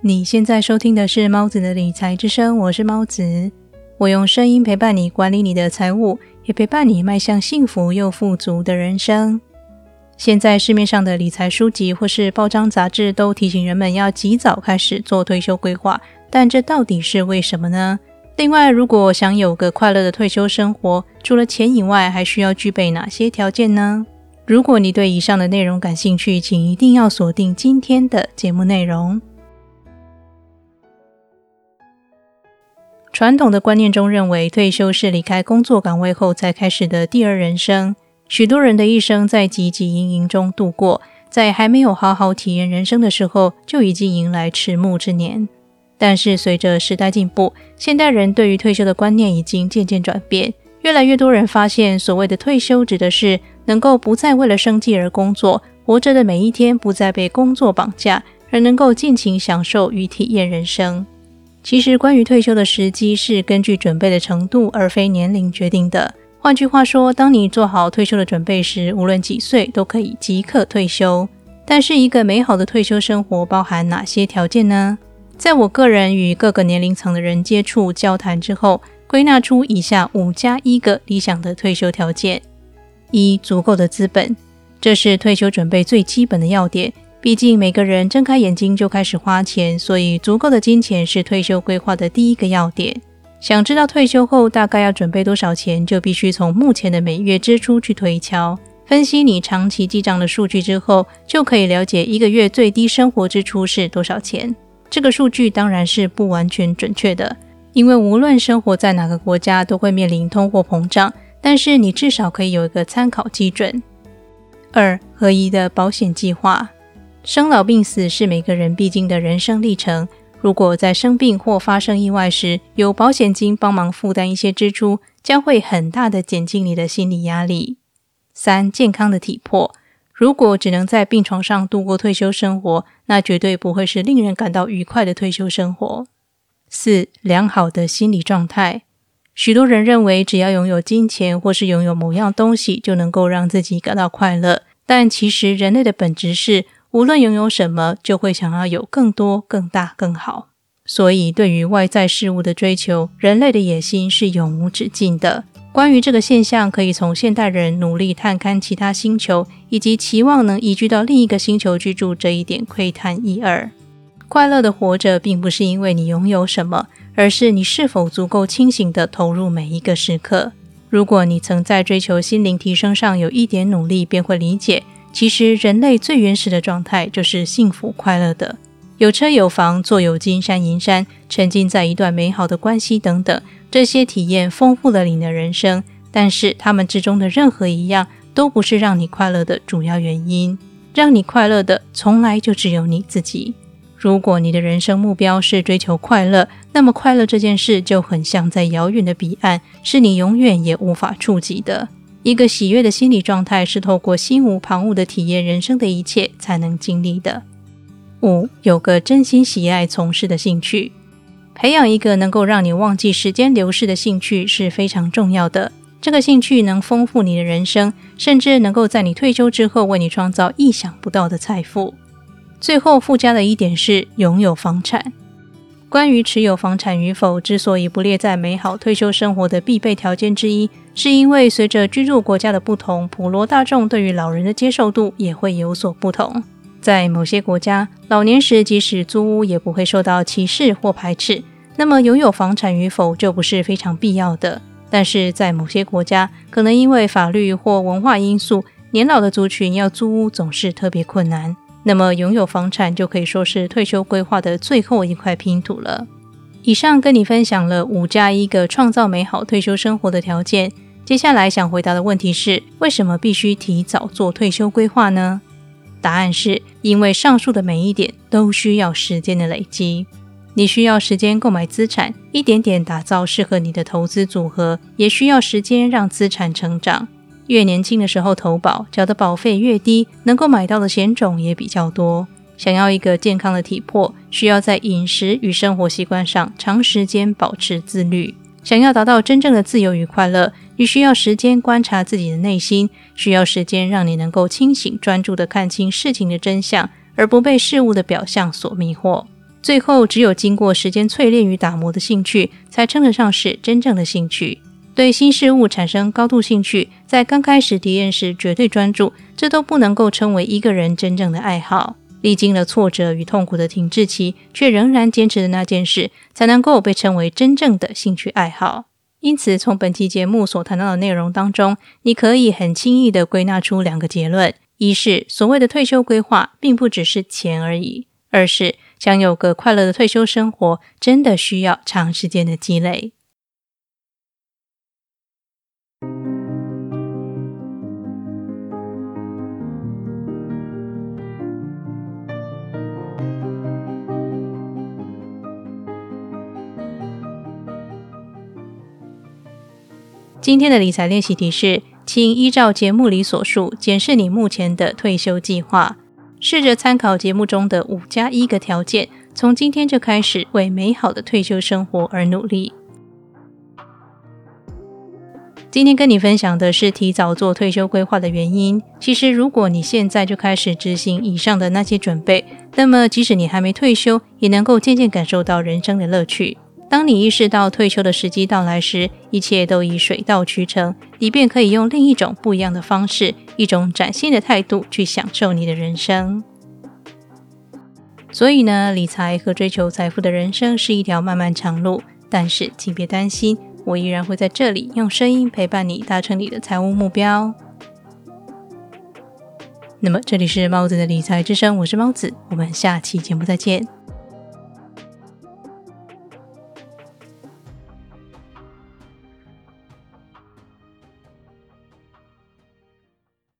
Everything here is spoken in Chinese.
你现在收听的是猫子的理财之声，我是猫子，我用声音陪伴你管理你的财务，也陪伴你迈向幸福又富足的人生。现在市面上的理财书籍或是报章杂志都提醒人们要及早开始做退休规划，但这到底是为什么呢？另外，如果想有个快乐的退休生活，除了钱以外，还需要具备哪些条件呢？如果你对以上的内容感兴趣，请一定要锁定今天的节目内容。传统的观念中认为，退休是离开工作岗位后才开始的第二人生。许多人的一生在汲汲营营中度过，在还没有好好体验人生的时候，就已经迎来迟暮之年。但是，随着时代进步，现代人对于退休的观念已经渐渐转变。越来越多人发现，所谓的退休指的是能够不再为了生计而工作，活着的每一天不再被工作绑架，而能够尽情享受与体验人生。其实，关于退休的时机是根据准备的程度，而非年龄决定的。换句话说，当你做好退休的准备时，无论几岁都可以即刻退休。但是，一个美好的退休生活包含哪些条件呢？在我个人与各个年龄层的人接触交谈之后，归纳出以下五加一个理想的退休条件：一、足够的资本，这是退休准备最基本的要点。毕竟每个人睁开眼睛就开始花钱，所以足够的金钱是退休规划的第一个要点。想知道退休后大概要准备多少钱，就必须从目前的每月支出去推敲，分析你长期记账的数据之后，就可以了解一个月最低生活支出是多少钱。这个数据当然是不完全准确的，因为无论生活在哪个国家，都会面临通货膨胀。但是你至少可以有一个参考基准。二合一的保险计划。生老病死是每个人必经的人生历程。如果在生病或发生意外时，有保险金帮忙负担一些支出，将会很大的减轻你的心理压力。三、健康的体魄。如果只能在病床上度过退休生活，那绝对不会是令人感到愉快的退休生活。四、良好的心理状态。许多人认为，只要拥有金钱或是拥有某样东西，就能够让自己感到快乐。但其实，人类的本质是。无论拥有什么，就会想要有更多、更大、更好。所以，对于外在事物的追求，人类的野心是永无止境的。关于这个现象，可以从现代人努力探勘其他星球，以及期望能移居到另一个星球居住这一点窥探一二。快乐的活着，并不是因为你拥有什么，而是你是否足够清醒地投入每一个时刻。如果你曾在追求心灵提升上有一点努力，便会理解。其实，人类最原始的状态就是幸福快乐的，有车有房，坐有金山银山，沉浸在一段美好的关系等等，这些体验丰富了你的人生。但是，他们之中的任何一样都不是让你快乐的主要原因。让你快乐的，从来就只有你自己。如果你的人生目标是追求快乐，那么快乐这件事就很像在遥远的彼岸，是你永远也无法触及的。一个喜悦的心理状态是透过心无旁骛的体验人生的一切才能经历的。五，有个真心喜爱从事的兴趣，培养一个能够让你忘记时间流逝的兴趣是非常重要的。这个兴趣能丰富你的人生，甚至能够在你退休之后为你创造意想不到的财富。最后附加的一点是拥有房产。关于持有房产与否，之所以不列在美好退休生活的必备条件之一，是因为随着居住国家的不同，普罗大众对于老人的接受度也会有所不同。在某些国家，老年时即使租屋也不会受到歧视或排斥，那么拥有房产与否就不是非常必要的。但是在某些国家，可能因为法律或文化因素，年老的族群要租屋总是特别困难。那么，拥有房产就可以说是退休规划的最后一块拼图了。以上跟你分享了五加一个创造美好退休生活的条件。接下来想回答的问题是：为什么必须提早做退休规划呢？答案是因为上述的每一点都需要时间的累积。你需要时间购买资产，一点点打造适合你的投资组合，也需要时间让资产成长。越年轻的时候投保，缴的保费越低，能够买到的险种也比较多。想要一个健康的体魄，需要在饮食与生活习惯上长时间保持自律。想要达到真正的自由与快乐，你需要时间观察自己的内心，需要时间让你能够清醒专注地看清事情的真相，而不被事物的表象所迷惑。最后，只有经过时间淬炼与打磨的兴趣，才称得上是真正的兴趣。对新事物产生高度兴趣，在刚开始体验时绝对专注，这都不能够称为一个人真正的爱好。历经了挫折与痛苦的停滞期，却仍然坚持的那件事，才能够被称为真正的兴趣爱好。因此，从本期节目所谈到的内容当中，你可以很轻易的归纳出两个结论：一是所谓的退休规划，并不只是钱而已；二是想有个快乐的退休生活，真的需要长时间的积累。今天的理财练习题是，请依照节目里所述，检视你目前的退休计划，试着参考节目中的五加一个条件，从今天就开始为美好的退休生活而努力。今天跟你分享的是提早做退休规划的原因。其实，如果你现在就开始执行以上的那些准备，那么即使你还没退休，也能够渐渐感受到人生的乐趣。当你意识到退休的时机到来时，一切都已水到渠成，你便可以用另一种不一样的方式，一种崭新的态度去享受你的人生。所以呢，理财和追求财富的人生是一条漫漫长路，但是请别担心，我依然会在这里用声音陪伴你，达成你的财务目标。那么，这里是猫子的理财之声，我是猫子，我们下期节目再见。